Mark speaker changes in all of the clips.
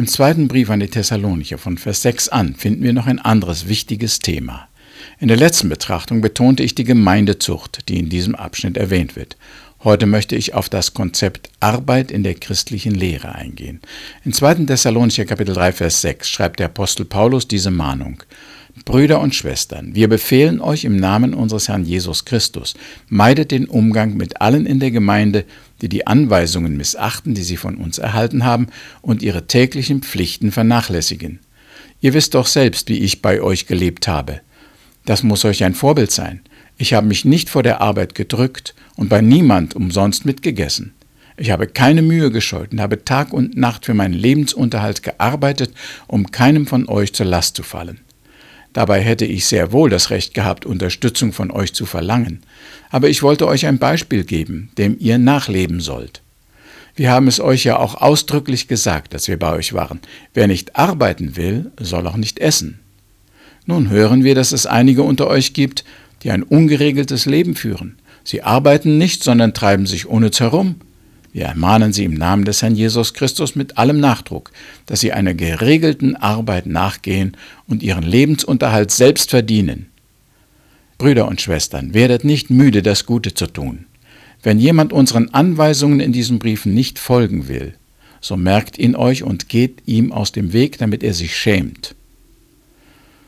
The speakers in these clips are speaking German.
Speaker 1: Im zweiten Brief an die Thessalonicher von Vers 6 an finden wir noch ein anderes wichtiges Thema. In der letzten Betrachtung betonte ich die Gemeindezucht, die in diesem Abschnitt erwähnt wird. Heute möchte ich auf das Konzept Arbeit in der christlichen Lehre eingehen. In 2. Thessalonicher Kapitel 3 Vers 6 schreibt der Apostel Paulus diese Mahnung: Brüder und Schwestern, wir befehlen euch im Namen unseres Herrn Jesus Christus, meidet den Umgang mit allen in der Gemeinde, die die Anweisungen missachten, die sie von uns erhalten haben, und ihre täglichen Pflichten vernachlässigen. Ihr wisst doch selbst, wie ich bei euch gelebt habe. Das muss euch ein Vorbild sein. Ich habe mich nicht vor der Arbeit gedrückt und bei niemand umsonst mitgegessen. Ich habe keine Mühe gescheut und habe Tag und Nacht für meinen Lebensunterhalt gearbeitet, um keinem von euch zur Last zu fallen. Dabei hätte ich sehr wohl das Recht gehabt, Unterstützung von euch zu verlangen. Aber ich wollte euch ein Beispiel geben, dem ihr nachleben sollt. Wir haben es euch ja auch ausdrücklich gesagt, dass wir bei euch waren. Wer nicht arbeiten will, soll auch nicht essen. Nun hören wir, dass es einige unter euch gibt, die ein ungeregeltes Leben führen. Sie arbeiten nicht, sondern treiben sich unnütz herum. Wir ermahnen sie im Namen des Herrn Jesus Christus mit allem Nachdruck, dass sie einer geregelten Arbeit nachgehen und ihren Lebensunterhalt selbst verdienen. Brüder und Schwestern, werdet nicht müde, das Gute zu tun. Wenn jemand unseren Anweisungen in diesen Briefen nicht folgen will, so merkt ihn euch und geht ihm aus dem Weg, damit er sich schämt.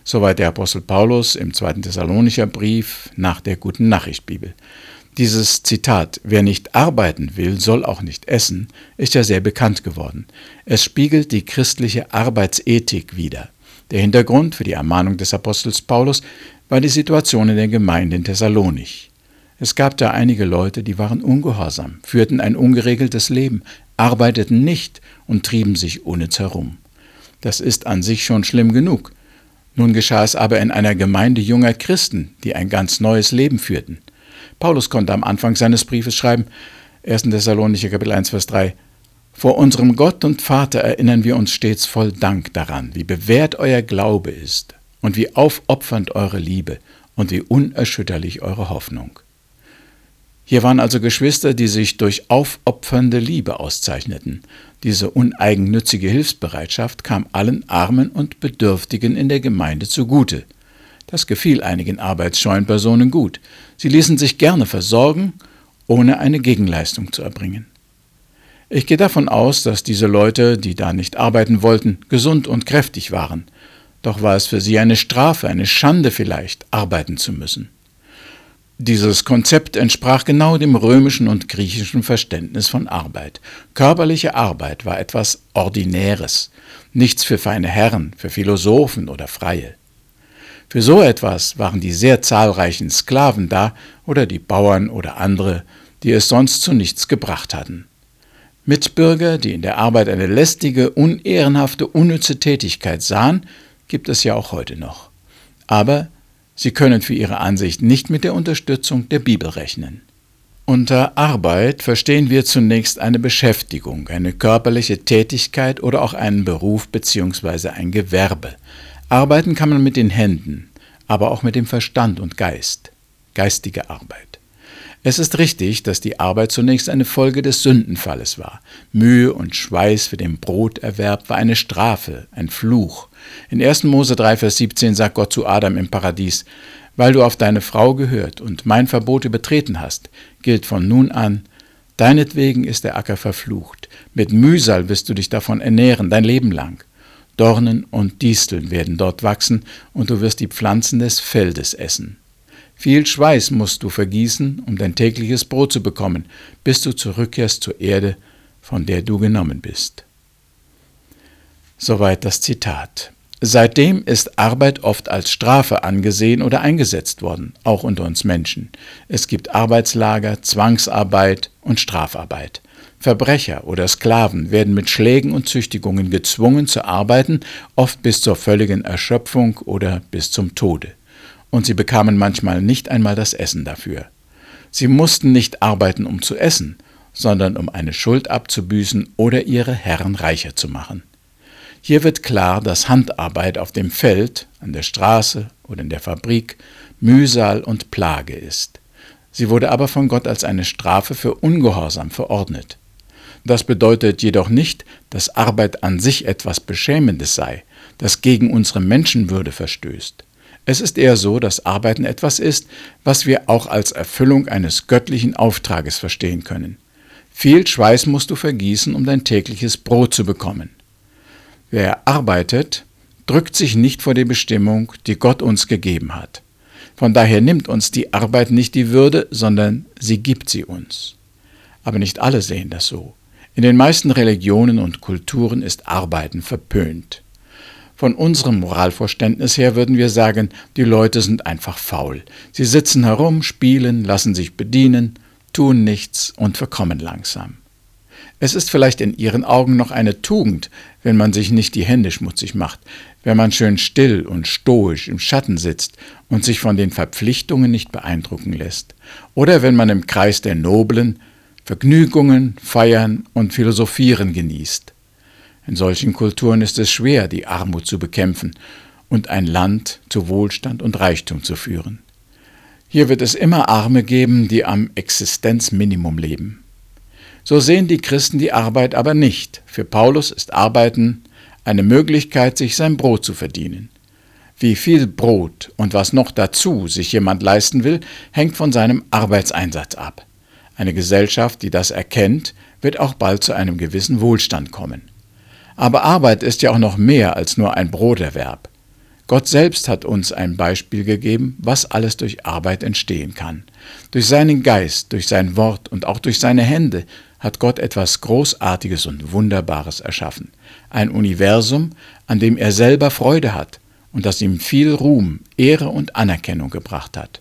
Speaker 1: Soweit der Apostel Paulus im zweiten Thessalonicher Brief nach der Guten Nachricht Bibel. Dieses Zitat, wer nicht arbeiten will, soll auch nicht essen, ist ja sehr bekannt geworden. Es spiegelt die christliche Arbeitsethik wider. Der Hintergrund für die Ermahnung des Apostels Paulus war die Situation in der Gemeinde in Thessalonich. Es gab da einige Leute, die waren ungehorsam, führten ein ungeregeltes Leben, arbeiteten nicht und trieben sich unnütz herum. Das ist an sich schon schlimm genug. Nun geschah es aber in einer Gemeinde junger Christen, die ein ganz neues Leben führten. Paulus konnte am Anfang seines Briefes schreiben, 1. Thessalonicher Kapitel 1, Vers 3, Vor unserem Gott und Vater erinnern wir uns stets voll Dank daran, wie bewährt euer Glaube ist und wie aufopfernd eure Liebe und wie unerschütterlich eure Hoffnung. Hier waren also Geschwister, die sich durch aufopfernde Liebe auszeichneten. Diese uneigennützige Hilfsbereitschaft kam allen Armen und Bedürftigen in der Gemeinde zugute. Das gefiel einigen arbeitsscheuen Personen gut. Sie ließen sich gerne versorgen, ohne eine Gegenleistung zu erbringen. Ich gehe davon aus, dass diese Leute, die da nicht arbeiten wollten, gesund und kräftig waren. Doch war es für sie eine Strafe, eine Schande vielleicht, arbeiten zu müssen. Dieses Konzept entsprach genau dem römischen und griechischen Verständnis von Arbeit. Körperliche Arbeit war etwas Ordinäres, nichts für feine Herren, für Philosophen oder Freie. Für so etwas waren die sehr zahlreichen Sklaven da oder die Bauern oder andere, die es sonst zu nichts gebracht hatten. Mitbürger, die in der Arbeit eine lästige, unehrenhafte, unnütze Tätigkeit sahen, gibt es ja auch heute noch. Aber Sie können für Ihre Ansicht nicht mit der Unterstützung der Bibel rechnen. Unter Arbeit verstehen wir zunächst eine Beschäftigung, eine körperliche Tätigkeit oder auch einen Beruf bzw. ein Gewerbe. Arbeiten kann man mit den Händen, aber auch mit dem Verstand und Geist. Geistige Arbeit. Es ist richtig, dass die Arbeit zunächst eine Folge des Sündenfalles war. Mühe und Schweiß für den Broterwerb war eine Strafe, ein Fluch. In 1. Mose 3, Vers 17 sagt Gott zu Adam im Paradies, weil du auf deine Frau gehört und mein Verbot übertreten hast, gilt von nun an, deinetwegen ist der Acker verflucht, mit Mühsal wirst du dich davon ernähren, dein Leben lang. Dornen und Disteln werden dort wachsen, und du wirst die Pflanzen des Feldes essen. Viel Schweiß musst du vergießen, um dein tägliches Brot zu bekommen, bis du zurückkehrst zur Erde, von der du genommen bist. Soweit das Zitat. Seitdem ist Arbeit oft als Strafe angesehen oder eingesetzt worden, auch unter uns Menschen. Es gibt Arbeitslager, Zwangsarbeit und Strafarbeit. Verbrecher oder Sklaven werden mit Schlägen und Züchtigungen gezwungen zu arbeiten, oft bis zur völligen Erschöpfung oder bis zum Tode und sie bekamen manchmal nicht einmal das Essen dafür. Sie mussten nicht arbeiten, um zu essen, sondern um eine Schuld abzubüßen oder ihre Herren reicher zu machen. Hier wird klar, dass Handarbeit auf dem Feld, an der Straße oder in der Fabrik Mühsal und Plage ist. Sie wurde aber von Gott als eine Strafe für Ungehorsam verordnet. Das bedeutet jedoch nicht, dass Arbeit an sich etwas Beschämendes sei, das gegen unsere Menschenwürde verstößt. Es ist eher so, dass Arbeiten etwas ist, was wir auch als Erfüllung eines göttlichen Auftrages verstehen können. Viel Schweiß musst du vergießen, um dein tägliches Brot zu bekommen. Wer arbeitet, drückt sich nicht vor die Bestimmung, die Gott uns gegeben hat. Von daher nimmt uns die Arbeit nicht die Würde, sondern sie gibt sie uns. Aber nicht alle sehen das so. In den meisten Religionen und Kulturen ist Arbeiten verpönt. Von unserem Moralverständnis her würden wir sagen, die Leute sind einfach faul. Sie sitzen herum, spielen, lassen sich bedienen, tun nichts und verkommen langsam. Es ist vielleicht in ihren Augen noch eine Tugend, wenn man sich nicht die Hände schmutzig macht, wenn man schön still und stoisch im Schatten sitzt und sich von den Verpflichtungen nicht beeindrucken lässt, oder wenn man im Kreis der Noblen Vergnügungen, Feiern und Philosophieren genießt. In solchen Kulturen ist es schwer, die Armut zu bekämpfen und ein Land zu Wohlstand und Reichtum zu führen. Hier wird es immer Arme geben, die am Existenzminimum leben. So sehen die Christen die Arbeit aber nicht. Für Paulus ist Arbeiten eine Möglichkeit, sich sein Brot zu verdienen. Wie viel Brot und was noch dazu sich jemand leisten will, hängt von seinem Arbeitseinsatz ab. Eine Gesellschaft, die das erkennt, wird auch bald zu einem gewissen Wohlstand kommen. Aber Arbeit ist ja auch noch mehr als nur ein Broterwerb. Gott selbst hat uns ein Beispiel gegeben, was alles durch Arbeit entstehen kann. Durch seinen Geist, durch sein Wort und auch durch seine Hände hat Gott etwas Großartiges und Wunderbares erschaffen. Ein Universum, an dem er selber Freude hat und das ihm viel Ruhm, Ehre und Anerkennung gebracht hat.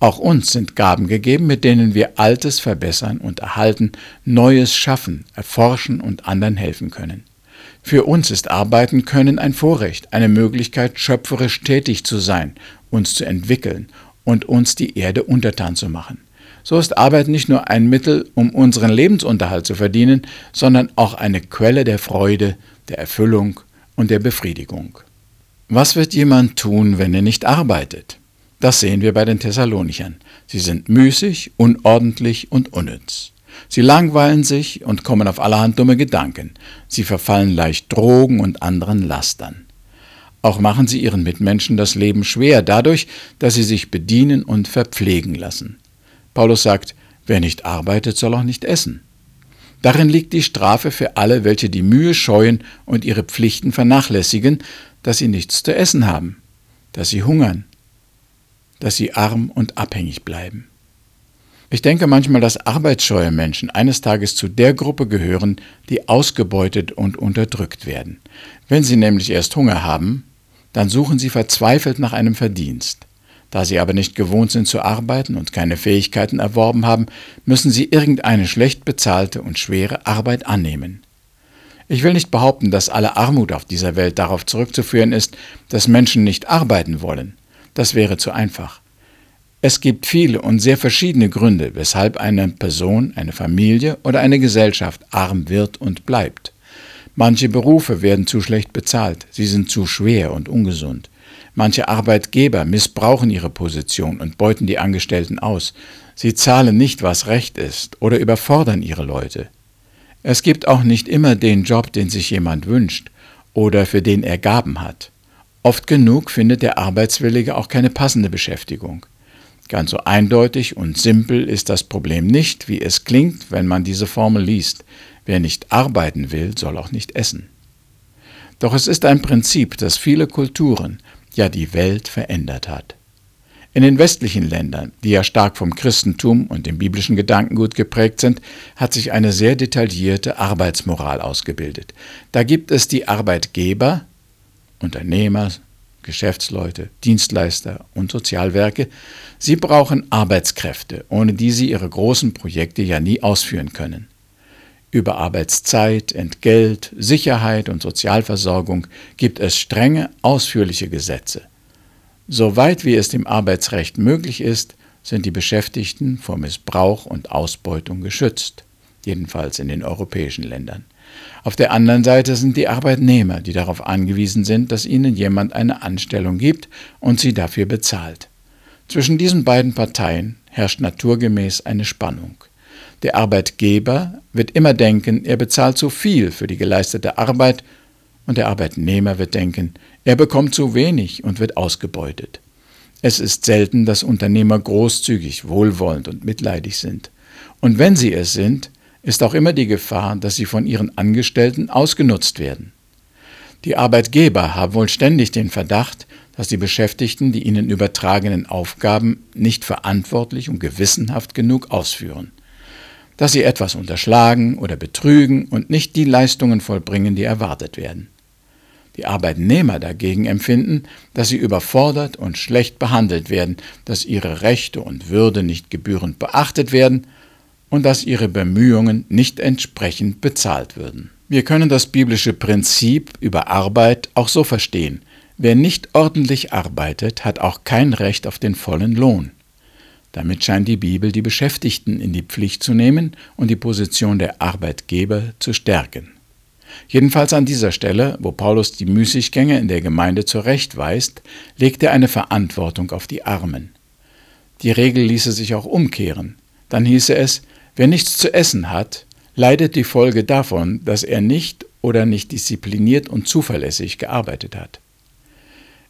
Speaker 1: Auch uns sind Gaben gegeben, mit denen wir Altes verbessern und erhalten, Neues schaffen, erforschen und anderen helfen können. Für uns ist Arbeiten können ein Vorrecht, eine Möglichkeit, schöpferisch tätig zu sein, uns zu entwickeln und uns die Erde untertan zu machen. So ist Arbeit nicht nur ein Mittel, um unseren Lebensunterhalt zu verdienen, sondern auch eine Quelle der Freude, der Erfüllung und der Befriedigung. Was wird jemand tun, wenn er nicht arbeitet? Das sehen wir bei den Thessalonichern. Sie sind müßig, unordentlich und unnütz. Sie langweilen sich und kommen auf allerhand dumme Gedanken. Sie verfallen leicht Drogen und anderen Lastern. Auch machen sie ihren Mitmenschen das Leben schwer dadurch, dass sie sich bedienen und verpflegen lassen. Paulus sagt, wer nicht arbeitet, soll auch nicht essen. Darin liegt die Strafe für alle, welche die Mühe scheuen und ihre Pflichten vernachlässigen, dass sie nichts zu essen haben, dass sie hungern, dass sie arm und abhängig bleiben. Ich denke manchmal, dass arbeitsscheue Menschen eines Tages zu der Gruppe gehören, die ausgebeutet und unterdrückt werden. Wenn sie nämlich erst Hunger haben, dann suchen sie verzweifelt nach einem Verdienst. Da sie aber nicht gewohnt sind zu arbeiten und keine Fähigkeiten erworben haben, müssen sie irgendeine schlecht bezahlte und schwere Arbeit annehmen. Ich will nicht behaupten, dass alle Armut auf dieser Welt darauf zurückzuführen ist, dass Menschen nicht arbeiten wollen. Das wäre zu einfach. Es gibt viele und sehr verschiedene Gründe, weshalb eine Person, eine Familie oder eine Gesellschaft arm wird und bleibt. Manche Berufe werden zu schlecht bezahlt, sie sind zu schwer und ungesund. Manche Arbeitgeber missbrauchen ihre Position und beuten die Angestellten aus. Sie zahlen nicht, was recht ist, oder überfordern ihre Leute. Es gibt auch nicht immer den Job, den sich jemand wünscht oder für den er Gaben hat. Oft genug findet der Arbeitswillige auch keine passende Beschäftigung. Ganz so eindeutig und simpel ist das Problem nicht, wie es klingt, wenn man diese Formel liest. Wer nicht arbeiten will, soll auch nicht essen. Doch es ist ein Prinzip, das viele Kulturen, ja die Welt verändert hat. In den westlichen Ländern, die ja stark vom Christentum und dem biblischen Gedankengut geprägt sind, hat sich eine sehr detaillierte Arbeitsmoral ausgebildet. Da gibt es die Arbeitgeber, Unternehmer, Geschäftsleute, Dienstleister und Sozialwerke, sie brauchen Arbeitskräfte, ohne die sie ihre großen Projekte ja nie ausführen können. Über Arbeitszeit, Entgelt, Sicherheit und Sozialversorgung gibt es strenge, ausführliche Gesetze. Soweit wie es dem Arbeitsrecht möglich ist, sind die Beschäftigten vor Missbrauch und Ausbeutung geschützt, jedenfalls in den europäischen Ländern. Auf der anderen Seite sind die Arbeitnehmer, die darauf angewiesen sind, dass ihnen jemand eine Anstellung gibt und sie dafür bezahlt. Zwischen diesen beiden Parteien herrscht naturgemäß eine Spannung. Der Arbeitgeber wird immer denken, er bezahlt zu viel für die geleistete Arbeit und der Arbeitnehmer wird denken, er bekommt zu wenig und wird ausgebeutet. Es ist selten, dass Unternehmer großzügig, wohlwollend und mitleidig sind. Und wenn sie es sind, ist auch immer die Gefahr, dass sie von ihren Angestellten ausgenutzt werden. Die Arbeitgeber haben wohl ständig den Verdacht, dass die Beschäftigten die ihnen übertragenen Aufgaben nicht verantwortlich und gewissenhaft genug ausführen, dass sie etwas unterschlagen oder betrügen und nicht die Leistungen vollbringen, die erwartet werden. Die Arbeitnehmer dagegen empfinden, dass sie überfordert und schlecht behandelt werden, dass ihre Rechte und Würde nicht gebührend beachtet werden und dass ihre Bemühungen nicht entsprechend bezahlt würden. Wir können das biblische Prinzip über Arbeit auch so verstehen. Wer nicht ordentlich arbeitet, hat auch kein Recht auf den vollen Lohn. Damit scheint die Bibel die Beschäftigten in die Pflicht zu nehmen und die Position der Arbeitgeber zu stärken. Jedenfalls an dieser Stelle, wo Paulus die Müßiggänge in der Gemeinde zurechtweist, legt er eine Verantwortung auf die Armen. Die Regel ließe sich auch umkehren. Dann hieße es, wer nichts zu essen hat, leidet die Folge davon, dass er nicht oder nicht diszipliniert und zuverlässig gearbeitet hat.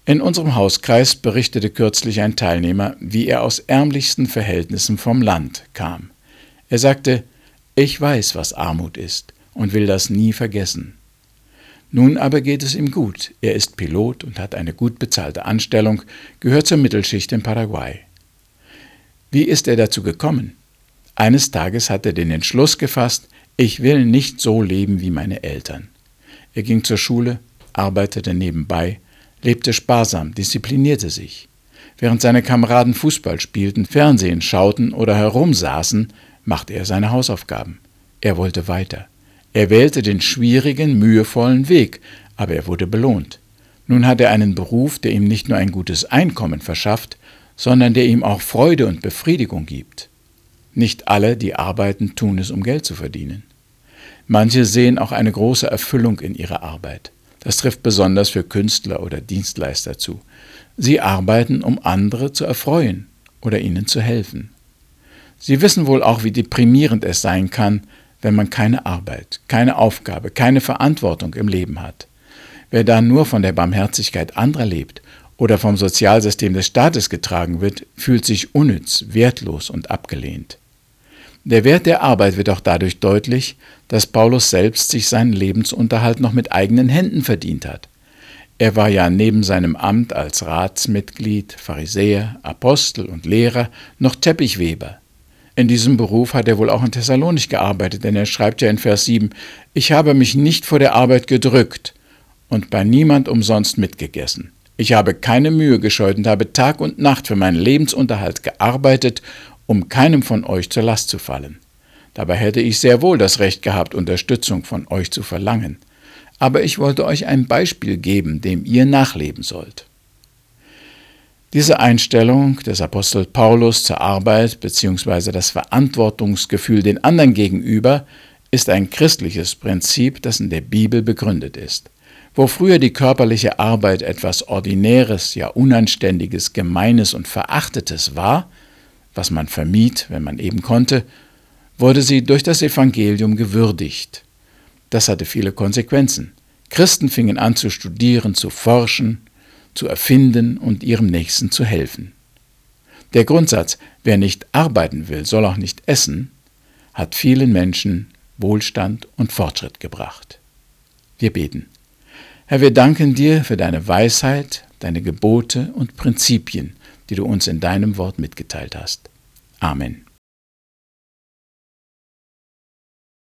Speaker 1: In unserem Hauskreis berichtete kürzlich ein Teilnehmer, wie er aus ärmlichsten Verhältnissen vom Land kam. Er sagte, ich weiß, was Armut ist und will das nie vergessen. Nun aber geht es ihm gut. Er ist Pilot und hat eine gut bezahlte Anstellung, gehört zur Mittelschicht in Paraguay. Wie ist er dazu gekommen? Eines Tages hat er den Entschluss gefasst, ich will nicht so leben wie meine Eltern. Er ging zur Schule, arbeitete nebenbei, lebte sparsam, disziplinierte sich. Während seine Kameraden Fußball spielten, Fernsehen schauten oder herumsaßen, machte er seine Hausaufgaben. Er wollte weiter. Er wählte den schwierigen, mühevollen Weg, aber er wurde belohnt. Nun hat er einen Beruf, der ihm nicht nur ein gutes Einkommen verschafft, sondern der ihm auch Freude und Befriedigung gibt. Nicht alle, die arbeiten, tun es, um Geld zu verdienen. Manche sehen auch eine große Erfüllung in ihrer Arbeit. Das trifft besonders für Künstler oder Dienstleister zu. Sie arbeiten, um andere zu erfreuen oder ihnen zu helfen. Sie wissen wohl auch, wie deprimierend es sein kann, wenn man keine Arbeit, keine Aufgabe, keine Verantwortung im Leben hat. Wer da nur von der Barmherzigkeit anderer lebt oder vom Sozialsystem des Staates getragen wird, fühlt sich unnütz, wertlos und abgelehnt. Der Wert der Arbeit wird auch dadurch deutlich, dass Paulus selbst sich seinen Lebensunterhalt noch mit eigenen Händen verdient hat. Er war ja neben seinem Amt als Ratsmitglied, Pharisäer, Apostel und Lehrer noch Teppichweber, in diesem Beruf hat er wohl auch in Thessalonich gearbeitet, denn er schreibt ja in Vers 7, ich habe mich nicht vor der Arbeit gedrückt und bei niemand umsonst mitgegessen. Ich habe keine Mühe gescheut und habe Tag und Nacht für meinen Lebensunterhalt gearbeitet, um keinem von euch zur Last zu fallen. Dabei hätte ich sehr wohl das Recht gehabt, Unterstützung von euch zu verlangen. Aber ich wollte euch ein Beispiel geben, dem ihr nachleben sollt. Diese Einstellung des Apostels Paulus zur Arbeit bzw. das Verantwortungsgefühl den anderen gegenüber ist ein christliches Prinzip, das in der Bibel begründet ist. Wo früher die körperliche Arbeit etwas Ordinäres, ja Unanständiges, Gemeines und Verachtetes war, was man vermied, wenn man eben konnte, wurde sie durch das Evangelium gewürdigt. Das hatte viele Konsequenzen. Christen fingen an zu studieren, zu forschen, zu erfinden und ihrem Nächsten zu helfen. Der Grundsatz, wer nicht arbeiten will, soll auch nicht essen, hat vielen Menschen Wohlstand und Fortschritt gebracht. Wir beten. Herr, wir danken dir für deine Weisheit, deine Gebote und Prinzipien, die du uns in deinem Wort mitgeteilt hast. Amen.